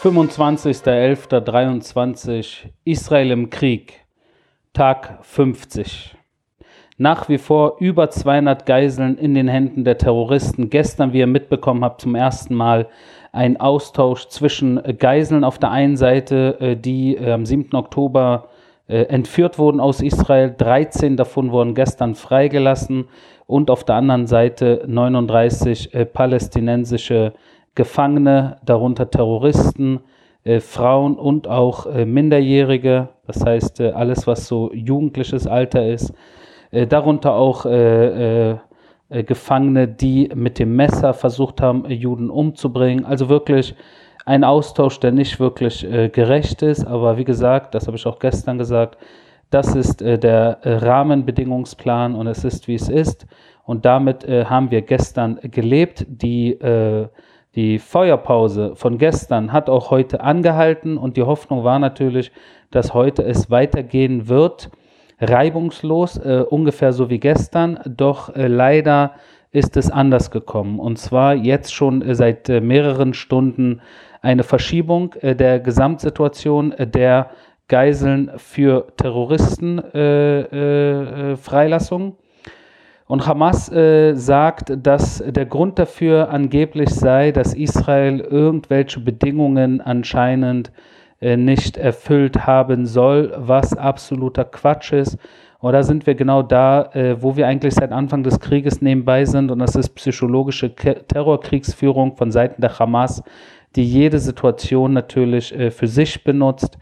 25.11.23 Israel im Krieg, Tag 50. Nach wie vor über 200 Geiseln in den Händen der Terroristen. Gestern, wie ihr mitbekommen habt, zum ersten Mal ein Austausch zwischen Geiseln auf der einen Seite, äh, die äh, am 7. Oktober äh, entführt wurden aus Israel. 13 davon wurden gestern freigelassen und auf der anderen Seite 39 palästinensische Gefangene, darunter Terroristen, äh, Frauen und auch äh, Minderjährige, das heißt äh, alles, was so jugendliches Alter ist, äh, darunter auch äh, äh, Gefangene, die mit dem Messer versucht haben, Juden umzubringen. Also wirklich ein Austausch, der nicht wirklich gerecht ist, aber wie gesagt, das habe ich auch gestern gesagt, das ist der Rahmenbedingungsplan und es ist, wie es ist. Und damit haben wir gestern gelebt. Die die Feuerpause von gestern hat auch heute angehalten und die Hoffnung war natürlich, dass heute es weitergehen wird, reibungslos, äh, ungefähr so wie gestern, doch äh, leider ist es anders gekommen. Und zwar jetzt schon äh, seit äh, mehreren Stunden eine Verschiebung äh, der Gesamtsituation äh, der Geiseln für Terroristen Freilassung. Und Hamas äh, sagt, dass der Grund dafür angeblich sei, dass Israel irgendwelche Bedingungen anscheinend äh, nicht erfüllt haben soll, was absoluter Quatsch ist. Und da sind wir genau da, äh, wo wir eigentlich seit Anfang des Krieges nebenbei sind. Und das ist psychologische Ke Terrorkriegsführung von Seiten der Hamas, die jede Situation natürlich äh, für sich benutzt.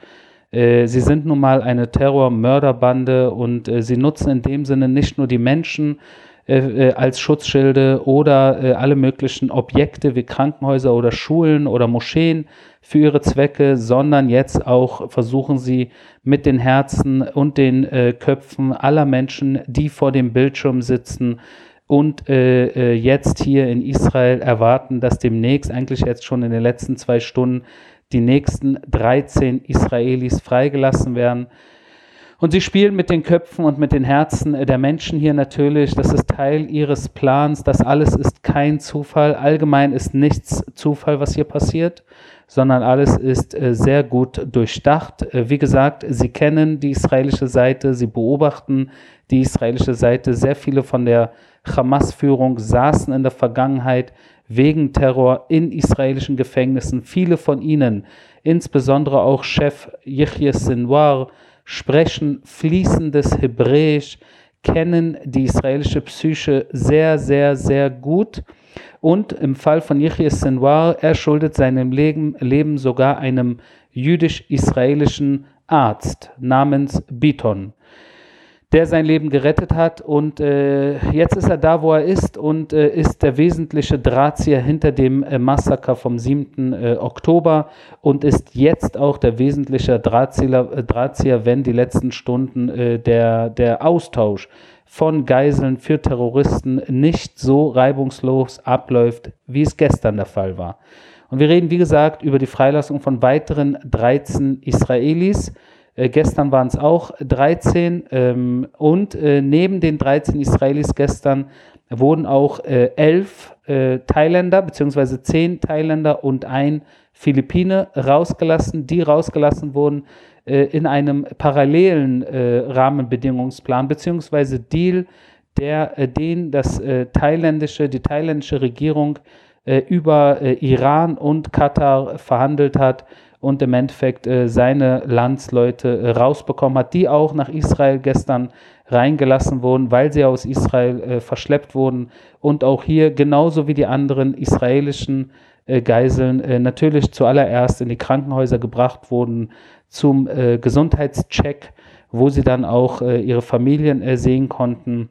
Äh, sie sind nun mal eine Terror-Mörderbande und äh, sie nutzen in dem Sinne nicht nur die Menschen äh, als Schutzschilde oder alle möglichen Objekte wie Krankenhäuser oder Schulen oder Moscheen für ihre Zwecke, sondern jetzt auch versuchen sie mit den Herzen und den Köpfen aller Menschen, die vor dem Bildschirm sitzen, und äh, jetzt hier in Israel erwarten, dass demnächst, eigentlich jetzt schon in den letzten zwei Stunden, die nächsten 13 Israelis freigelassen werden. Und sie spielen mit den Köpfen und mit den Herzen der Menschen hier natürlich. Das ist Teil ihres Plans. Das alles ist kein Zufall. Allgemein ist nichts Zufall, was hier passiert, sondern alles ist äh, sehr gut durchdacht. Äh, wie gesagt, sie kennen die israelische Seite, sie beobachten die israelische Seite. Sehr viele von der Hamas-Führung saßen in der Vergangenheit wegen Terror in israelischen Gefängnissen. Viele von ihnen, insbesondere auch Chef Yehye Sinwar, sprechen fließendes Hebräisch, kennen die israelische Psyche sehr, sehr, sehr gut. Und im Fall von Yehye Sinwar, er schuldet seinem Leben, Leben sogar einem jüdisch-israelischen Arzt namens Biton der sein Leben gerettet hat. Und äh, jetzt ist er da, wo er ist und äh, ist der wesentliche Drahtzieher hinter dem äh, Massaker vom 7. Äh, Oktober und ist jetzt auch der wesentliche Drahtzieher, äh, Drahtzieher wenn die letzten Stunden äh, der, der Austausch von Geiseln für Terroristen nicht so reibungslos abläuft, wie es gestern der Fall war. Und wir reden, wie gesagt, über die Freilassung von weiteren 13 Israelis. Äh, gestern waren es auch 13 ähm, und äh, neben den 13 Israelis gestern wurden auch äh, elf äh, Thailänder bzw. zehn Thailänder und ein Philippine rausgelassen, die rausgelassen wurden äh, in einem parallelen Rahmenbedingungsplan bzw. Deal, der den das thailändische, die thailändische Regierung über Iran und Katar verhandelt hat und im Endeffekt äh, seine Landsleute äh, rausbekommen hat, die auch nach Israel gestern reingelassen wurden, weil sie aus Israel äh, verschleppt wurden und auch hier genauso wie die anderen israelischen äh, Geiseln äh, natürlich zuallererst in die Krankenhäuser gebracht wurden zum äh, Gesundheitscheck, wo sie dann auch ihre Familien sehen konnten.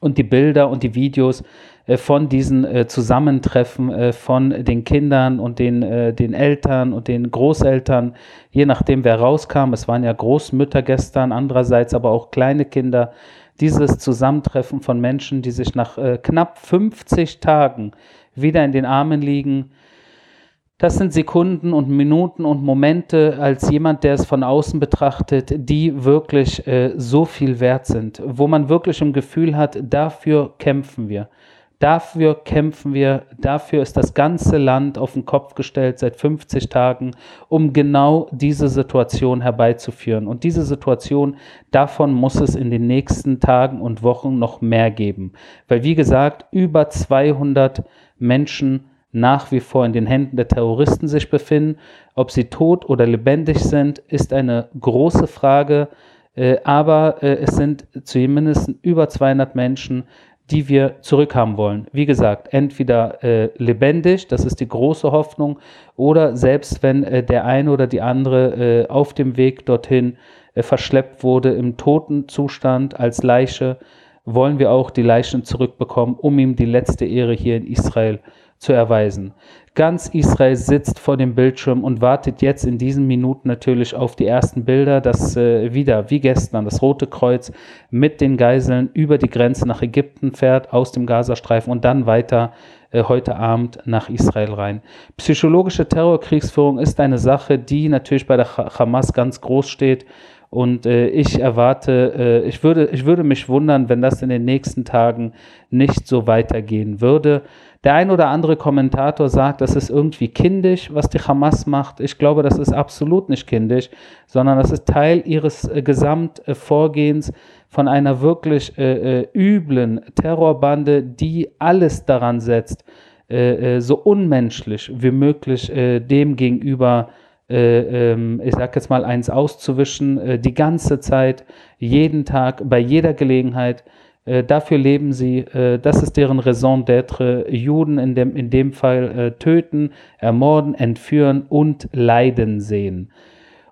Und die Bilder und die Videos von diesen äh, Zusammentreffen äh, von den Kindern und den, den Eltern und den Großeltern, je nachdem wer rauskam. Es waren ja Großmütter gestern, andererseits aber auch kleine Kinder. Dieses Zusammentreffen von Menschen, die sich nach knapp 50 Tagen wieder in den Armen liegen, das sind Sekunden und Minuten und Momente als jemand, der es von außen betrachtet, die wirklich äh, so viel wert sind, wo man wirklich im Gefühl hat, dafür kämpfen wir. Dafür kämpfen wir, dafür ist das ganze Land auf den Kopf gestellt seit 50 Tagen, um genau diese Situation herbeizuführen. Und diese Situation, davon muss es in den nächsten Tagen und Wochen noch mehr geben. Weil, wie gesagt, über 200 Menschen nach wie vor in den Händen der Terroristen sich befinden. Ob sie tot oder lebendig sind, ist eine große Frage. Äh, aber äh, es sind zumindest über 200 Menschen, die wir zurückhaben wollen. Wie gesagt, entweder äh, lebendig, das ist die große Hoffnung, oder selbst wenn äh, der eine oder die andere äh, auf dem Weg dorthin äh, verschleppt wurde im toten Zustand als Leiche, wollen wir auch die Leichen zurückbekommen, um ihm die letzte Ehre hier in Israel zu erweisen. Ganz Israel sitzt vor dem Bildschirm und wartet jetzt in diesen Minuten natürlich auf die ersten Bilder, dass äh, wieder, wie gestern, das Rote Kreuz mit den Geiseln über die Grenze nach Ägypten fährt, aus dem Gazastreifen und dann weiter äh, heute Abend nach Israel rein. Psychologische Terrorkriegsführung ist eine Sache, die natürlich bei der Hamas ganz groß steht. Und äh, ich erwarte, äh, ich, würde, ich würde mich wundern, wenn das in den nächsten Tagen nicht so weitergehen würde. Der ein oder andere Kommentator sagt, das ist irgendwie kindisch, was die Hamas macht. Ich glaube, das ist absolut nicht kindisch, sondern das ist Teil ihres äh, Gesamtvorgehens von einer wirklich äh, äh, üblen Terrorbande, die alles daran setzt, äh, äh so unmenschlich wie möglich dem gegenüber ähm, ich sag jetzt mal eins auszuwischen, die ganze Zeit, jeden Tag, bei jeder Gelegenheit. Äh, dafür leben sie, äh, das ist deren Raison d'être, Juden in dem, in dem Fall äh, töten, ermorden, entführen und leiden sehen.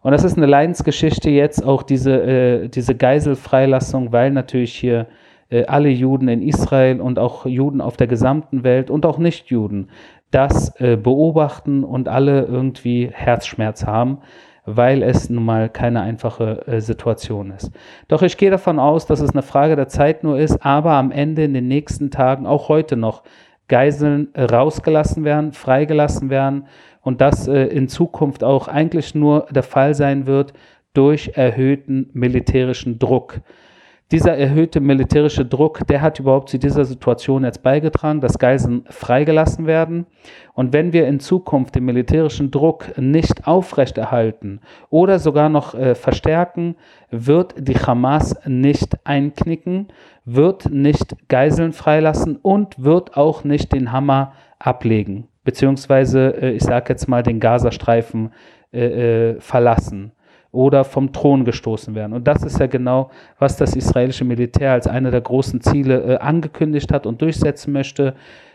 Und das ist eine Leidensgeschichte jetzt, auch diese, äh, diese Geiselfreilassung, weil natürlich hier äh, alle Juden in Israel und auch Juden auf der gesamten Welt und auch Nichtjuden das äh, beobachten und alle irgendwie Herzschmerz haben weil es nun mal keine einfache äh, Situation ist. Doch ich gehe davon aus, dass es eine Frage der Zeit nur ist, aber am Ende in den nächsten Tagen, auch heute noch, Geiseln äh, rausgelassen werden, freigelassen werden und das äh, in Zukunft auch eigentlich nur der Fall sein wird durch erhöhten militärischen Druck. Dieser erhöhte militärische Druck, der hat überhaupt zu dieser Situation jetzt beigetragen, dass Geiseln freigelassen werden. Und wenn wir in Zukunft den militärischen Druck nicht aufrechterhalten oder sogar noch äh, verstärken, wird die Hamas nicht einknicken, wird nicht Geiseln freilassen und wird auch nicht den Hammer ablegen, beziehungsweise, äh, ich sage jetzt mal, den Gazastreifen äh, äh verlassen oder vom Thron gestoßen werden. Und das ist ja genau, was das israelische Militär als eine der großen Ziele äh, angekündigt hat und durchsetzen möchte.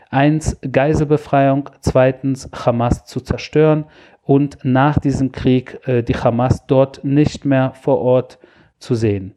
Eins, Geiselbefreiung, zweitens, Hamas zu zerstören und nach diesem Krieg äh, die Hamas dort nicht mehr vor Ort zu sehen.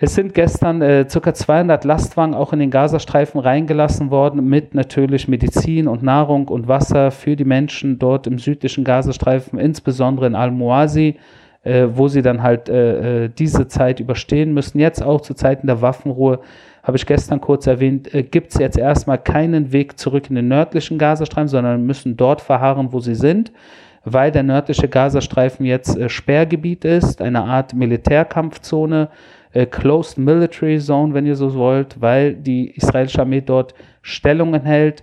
Es sind gestern äh, ca. 200 Lastwagen auch in den Gazastreifen reingelassen worden mit natürlich Medizin und Nahrung und Wasser für die Menschen dort im südlichen Gazastreifen, insbesondere in Al-Muasi äh, wo sie dann halt äh, äh, diese Zeit überstehen müssen. Jetzt auch zu Zeiten der Waffenruhe, habe ich gestern kurz erwähnt, äh, gibt es jetzt erstmal keinen Weg zurück in den nördlichen Gazastreifen, sondern müssen dort verharren, wo sie sind, weil der nördliche Gazastreifen jetzt äh, Sperrgebiet ist, eine Art Militärkampfzone. Äh, Closed Military Zone, wenn ihr so wollt, weil die israelische Armee dort Stellungen hält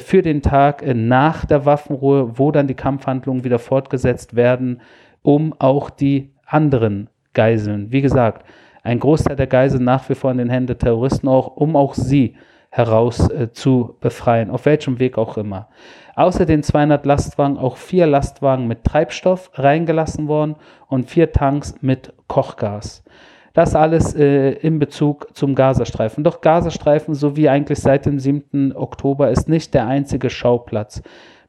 für den Tag nach der Waffenruhe, wo dann die Kampfhandlungen wieder fortgesetzt werden um auch die anderen Geiseln, wie gesagt, ein Großteil der Geiseln nach wie vor in den Händen der Terroristen auch, um auch sie heraus äh, zu befreien, auf welchem Weg auch immer. Außer den 200 Lastwagen auch vier Lastwagen mit Treibstoff reingelassen worden und vier Tanks mit Kochgas. Das alles äh, in Bezug zum Gazastreifen. Doch Gazastreifen, so wie eigentlich seit dem 7. Oktober, ist nicht der einzige Schauplatz.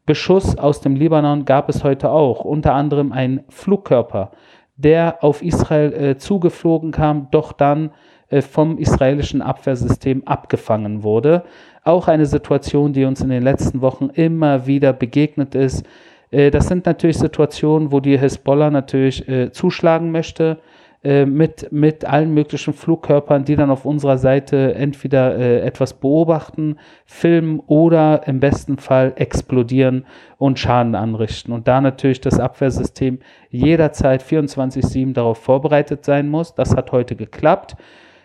Beschuss aus dem Libanon gab es heute auch, unter anderem ein Flugkörper, der auf Israel äh, zugeflogen kam, doch dann äh, vom israelischen Abwehrsystem abgefangen wurde. Auch eine Situation, die uns in den letzten Wochen immer wieder begegnet ist. Äh, das sind natürlich Situationen, wo die Hezbollah natürlich äh, zuschlagen möchte äh, mit, mit allen möglichen Flugkörpern, die dann auf unserer Seite entweder äh, etwas beobachten, filmen oder im besten Fall explodieren und Schaden anrichten. Und da natürlich das Abwehrsystem jederzeit 24-7 darauf vorbereitet sein muss. Das hat heute geklappt.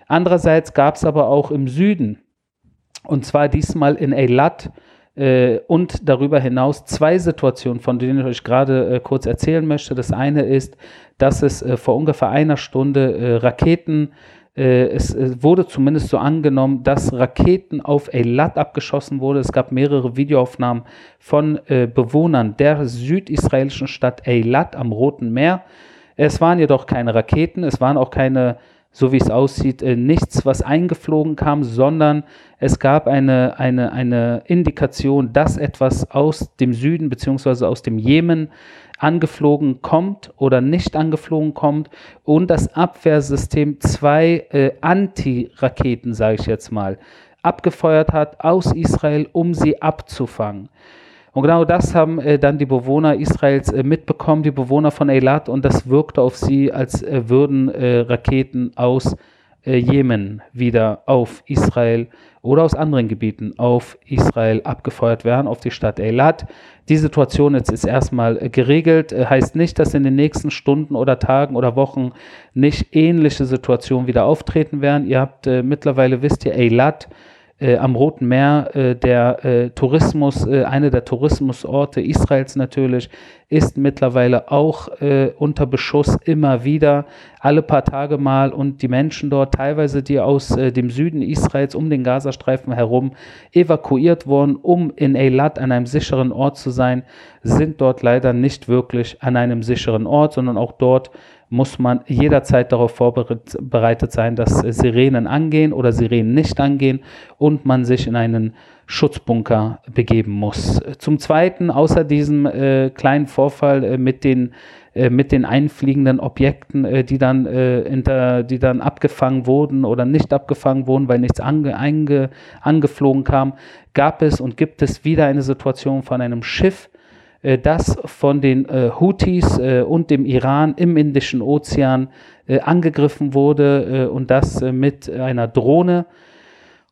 Andererseits gab es aber auch im Süden Und zwar diesmal in Eilat äh, und darüber hinaus zwei Situationen, von denen ich euch gerade äh, kurz erzählen möchte. Das eine ist, dass es äh, vor ungefähr einer Stunde äh, Raketen äh, es, es, wurde zumindest so angenommen, dass Raketen auf Eilat abgeschossen wurden. Es gab mehrere Videoaufnahmen von äh, Bewohnern der südisraelischen Stadt Eilat am Roten Meer. Es waren jedoch keine Raketen, es waren auch keine so wie es aussieht, äh, nichts, was eingeflogen kam, sondern es gab eine, eine, eine Indikation, dass etwas aus dem Süden bzw. aus dem Jemen angeflogen kommt oder nicht angeflogen kommt und das Abwehrsystem zwei äh, Anti-Raketen, sage ich jetzt mal, abgefeuert hat aus Israel, um sie abzufangen. Und genau das haben äh, dann die Bewohner Israels äh, mitbekommen, die Bewohner von Eilat, und das wirkte auf sie, als äh, würden äh, Raketen aus äh, Jemen wieder auf Israel oder aus anderen Gebieten auf Israel abgefeuert werden, auf die Stadt Eilat. Die Situation jetzt ist erstmal äh, geregelt, heißt nicht, dass in den nächsten Stunden oder Tagen oder Wochen nicht ähnliche Situationen wieder auftreten werden. Ihr habt mittlerweile, wisst ihr, Eilat, äh, am Roten Meer, äh, der äh, Tourismus, äh, eine der Tourismusorte Israels natürlich, ist mittlerweile auch äh, unter Beschuss immer wieder, alle paar Tage mal. Und die Menschen dort, teilweise die aus äh, dem Süden Israels um den Gazastreifen herum evakuiert wurden, um in Eilat an einem sicheren Ort zu sein, sind dort leider nicht wirklich an einem sicheren Ort, sondern auch dort muss man jederzeit darauf vorbereitet sein, dass Sirenen angehen oder Sirenen nicht angehen und man sich in einen Schutzbunker begeben muss. Zum Zweiten, außer diesem äh, kleinen Vorfall äh, mit den äh, mit den einfliegenden Objekten, äh, die dann hinter, die dann abgefangen wurden oder nicht abgefangen wurden, weil nichts ange, einge, angeflogen kam, gab es und gibt es wieder eine Situation von einem Schiff, äh, das von den äh, Houthis äh, und dem Iran im Indischen Ozean angegriffen wurde und das mit einer Drohne.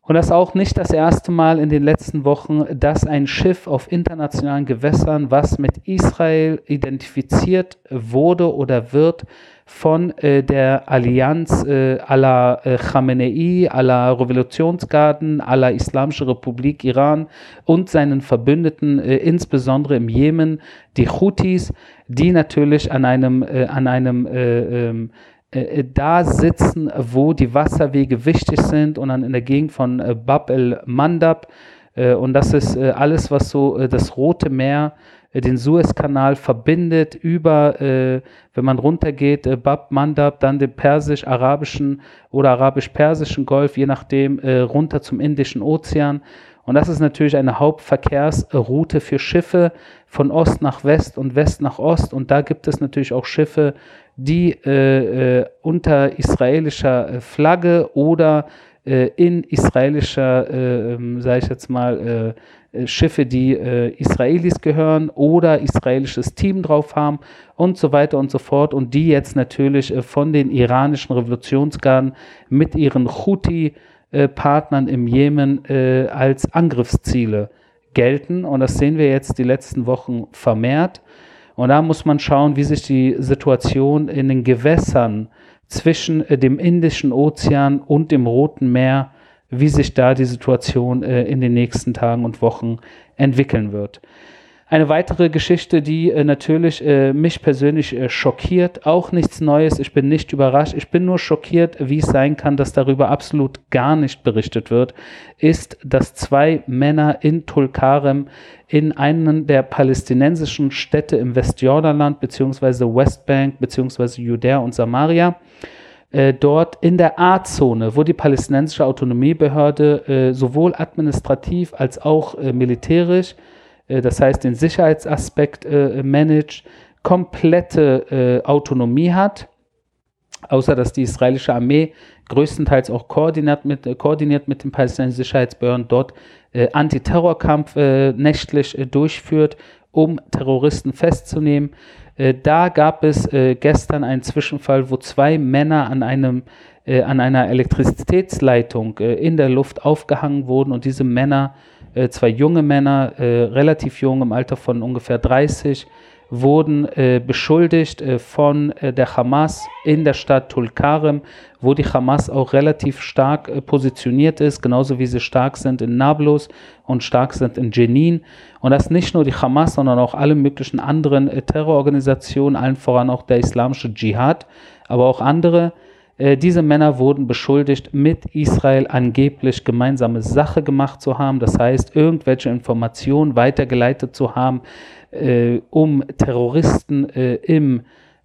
Und das auch nicht das erste Mal in den letzten Wochen, dass ein Schiff auf internationalen Gewässern, was mit Israel identifiziert wurde oder wird, von äh, der Allianz äh, aller äh, Khamenei, aller Revolutionsgarden, aller Islamische Republik Iran und seinen Verbündeten, äh, insbesondere im Jemen, die Houthis, die natürlich an einem, äh, an einem äh, ähm, äh, da sitzen, wo die Wasserwege wichtig sind und dann in der Gegend von Bab el-Mandab. Und das ist alles, was so das Rote Meer äh, den Suezkanal verbindet über, äh, wenn man runtergeht, äh, Bab Mandab, dann den persisch-arabischen oder arabisch-persischen Golf, je nachdem, äh, runter zum Indischen Ozean. Und das ist natürlich eine Hauptverkehrsroute für Schiffe von Ost nach West und West nach Ost. Und da gibt es natürlich auch Schiffe, die äh, äh, unter israelischer Flagge oder in israelischer, äh, sage ich jetzt mal, äh, Schiffe, die äh, Israelis gehören oder israelisches Team drauf haben und so weiter und so fort. Und die jetzt natürlich äh, von den iranischen Revolutionsgarden mit ihren Houthi-Partnern im Jemen äh, als Angriffsziele gelten. Und das sehen wir jetzt die letzten Wochen vermehrt. Und da muss man schauen, wie sich die Situation in den Gewässern zwischen äh, dem Indischen Ozean und dem Roten Meer wie sich da die Situation äh, in den nächsten Tagen und Wochen entwickeln wird. Eine weitere Geschichte, die äh, natürlich äh, mich persönlich äh, schockiert, auch nichts Neues, ich bin nicht überrascht, ich bin nur schockiert, wie es sein kann, dass darüber absolut gar nicht berichtet wird, ist, dass zwei Männer in Tulkarem in einen der palästinensischen Städte im Westjordanland beziehungsweise Westbank beziehungsweise Judäa und Samaria äh, dort in der A-Zone, wo die palästinensische Autonomiebehörde äh, sowohl administrativ als auch äh, militärisch, das heißt den Sicherheitsaspekt äh, managt, komplette Autonomie hat, außer dass die israelische Armee größtenteils auch koordiniert mit, koordiniert mit den palästinensischen Sicherheitsbehörden dort Antiterrorkampf nächtlich durchführt, um Terroristen festzunehmen. Äh, da gab es äh, gestern einen Zwischenfall, wo zwei Männer an einem äh, an einer Elektrizitätsleitung in der Luft aufgehangen wurden und diese Männer, zwei junge Männer, relativ jung im Alter von ungefähr 30, wurden äh, beschuldigt äh, von äh, der Hamas in der Stadt Tulkarem, wo die Hamas auch relativ stark äh, positioniert ist, genauso wie sie stark sind in Nablus und stark sind in Jenin. Und das nicht nur die Hamas, sondern auch alle möglichen anderen äh, Terrororganisationen, allen voran auch der islamische Dschihad, aber auch andere. Äh, diese Männer wurden beschuldigt, mit Israel angeblich gemeinsame Sache gemacht zu haben, das heißt, irgendwelche Informationen weitergeleitet zu haben, äh, um Terroristen äh, im,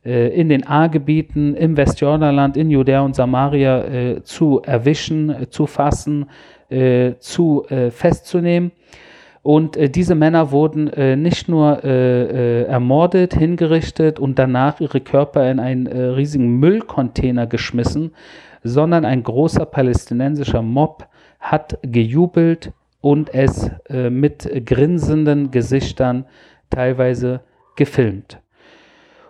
äh, in den A-Gebieten, im Westjordanland, in Judäa und Samaria äh, zu erwischen, äh, zu fassen, zu festzunehmen. Und äh, diese Männer wurden äh, nicht nur äh, ermordet, hingerichtet und danach ihre Körper in einen riesigen Müllcontainer geschmissen, sondern ein großer palästinensischer Mob hat gejubelt und es mit grinsenden Gesichtern teilweise gefilmt.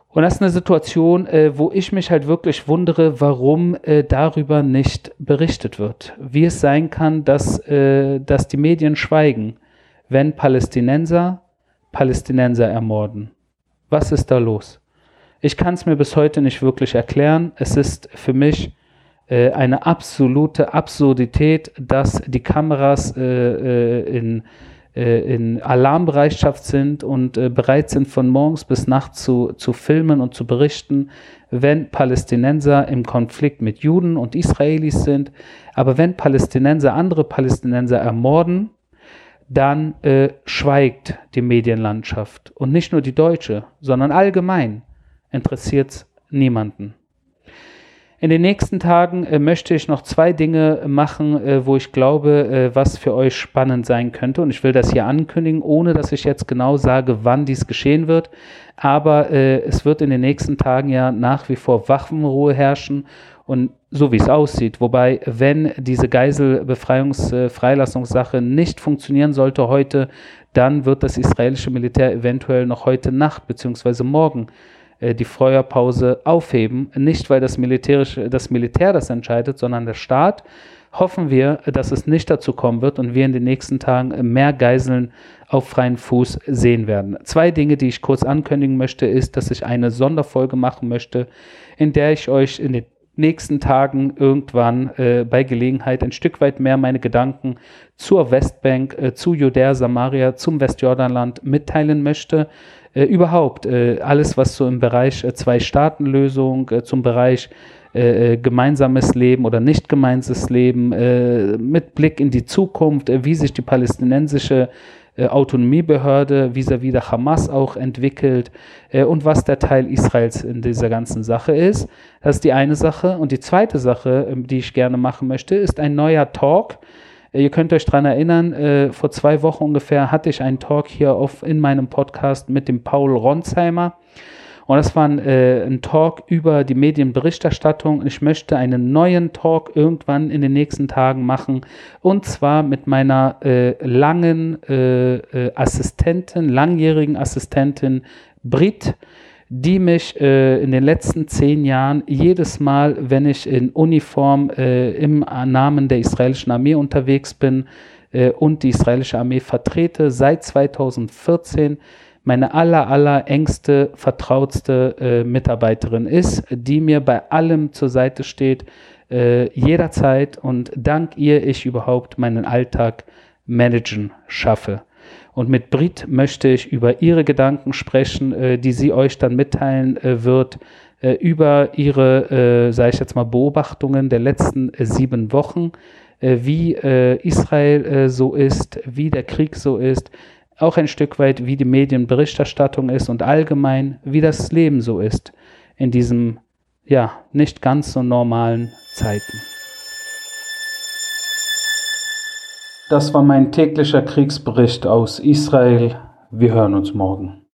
Und das ist eine Situation, äh, wo ich mich halt wirklich wundere, warum äh, darüber nicht berichtet wird. Wie es sein kann, dass, äh, dass die Medien schweigen, wenn Palästinenser Palästinenser ermorden. Was ist da los? Ich kann es mir bis heute nicht wirklich erklären. Es ist für mich äh, eine absolute Absurdität, dass die Kameras äh, äh in äh, in Alarmbereitschaft sind und äh, bereit sind, von morgens bis nachts zu, zu filmen und zu berichten, wenn Palästinenser im Konflikt mit Juden und Israelis sind. Aber wenn Palästinenser andere Palästinenser ermorden, dann äh, schweigt die Medienlandschaft. Und nicht nur die deutsche, sondern allgemein interessiert es niemanden. In den nächsten Tagen äh, möchte ich noch zwei Dinge machen, äh, wo ich glaube, äh, was für euch spannend sein könnte. Und ich will das hier ankündigen, ohne dass ich jetzt genau sage, wann dies geschehen wird. Aber äh, es wird in den nächsten Tagen ja nach wie vor Waffenruhe herrschen. Und so wie es aussieht, wobei, wenn diese Geiselbefreiungs-Freilassungssache nicht funktionieren sollte heute, dann wird das israelische Militär eventuell noch heute Nacht bzw. morgen äh, die Feuerpause aufheben. Nicht, weil das, militärische, das Militär das entscheidet, sondern der Staat. Hoffen wir, dass es nicht dazu kommen wird und wir in den nächsten Tagen mehr Geiseln auf freien Fuß sehen werden. Zwei Dinge, die ich kurz ankündigen möchte, ist, dass ich eine Sonderfolge machen möchte, in der ich euch in den nächsten Tagen irgendwann äh, bei Gelegenheit ein Stück weit mehr meine Gedanken zur Westbank, äh, zu Judäa, Samaria, zum Westjordanland mitteilen möchte. Äh, überhaupt äh, alles, was so im Bereich äh, Zwei-Staaten-Lösung, äh, zum Bereich gemeinsames Leben oder nicht gemeinsames Leben, mit Blick in die Zukunft, wie sich die palästinensische Autonomiebehörde vis-à-vis der Hamas auch entwickelt und was der Teil Israels in dieser ganzen Sache ist. Das ist die eine Sache. Und die zweite Sache, ähm, die ich gerne machen möchte, ist ein neuer Talk, äh, ihr könnt euch daran erinnern, äh, vor zwei Wochen ungefähr hatte ich einen Talk hier auf, in meinem Podcast mit dem Paul Ronsheimer. Und das war ein, äh, ein Talk über die Medienberichterstattung. Ich möchte einen neuen Talk irgendwann in den nächsten Tagen machen. Und zwar mit meiner äh, langen äh, äh Assistentin, langjährigen Assistentin Brit die mich äh, in den letzten zehn Jahren jedes Mal, wenn ich in Uniform äh, im Namen der israelischen Armee unterwegs bin äh, und die israelische Armee vertrete, seit 2014 meine aller, aller engste, vertrautste äh, Mitarbeiterin ist, die mir bei allem zur Seite steht, äh, jederzeit und dank ihr ich überhaupt meinen Alltag managen schaffe. Und mit Brit möchte ich über ihre Gedanken sprechen, äh, die sie euch dann mitteilen äh, wird, äh, über ihre, äh, sage ich jetzt mal, Beobachtungen der letzten äh, sieben Wochen, wie Israel so ist, wie der Krieg so ist, auch ein Stück weit, wie die Medienberichterstattung ist und allgemein, wie das Leben so ist in diesen, ja, nicht ganz so normalen Zeiten. Das war mein täglicher Kriegsbericht aus Israel. Wir hören uns morgen.